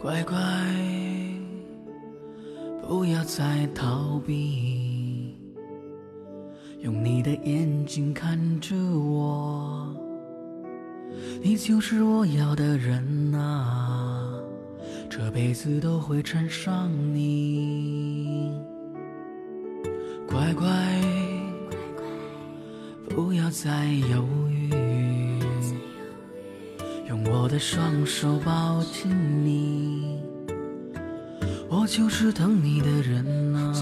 乖乖，不要再逃避，用你的眼睛看着我，你就是我要的人啊，这辈子都会缠上你。乖乖，不要再犹豫，用我的双手抱紧你，我就是等你的人呐，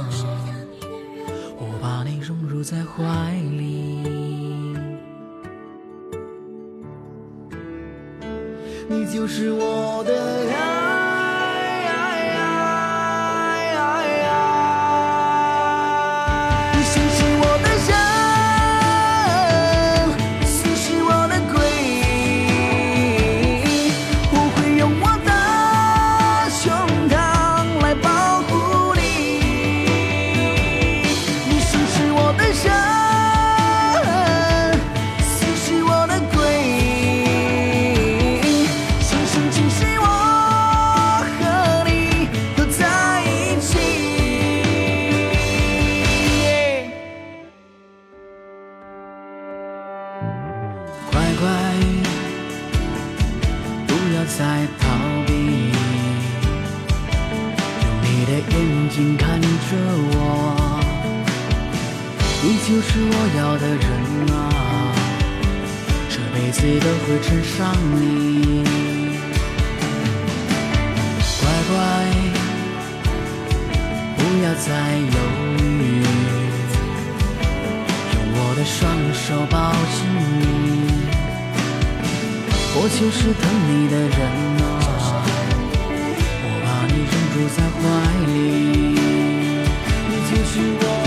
我把你融入在怀里，你就是我的乖乖，不要再逃避，用你的眼睛看着我，你就是我要的人啊，这辈子都会缠上你。乖乖，不要再犹豫。用我的双手抱我就是疼你的人啊，我把你拥住在怀里，你就是我。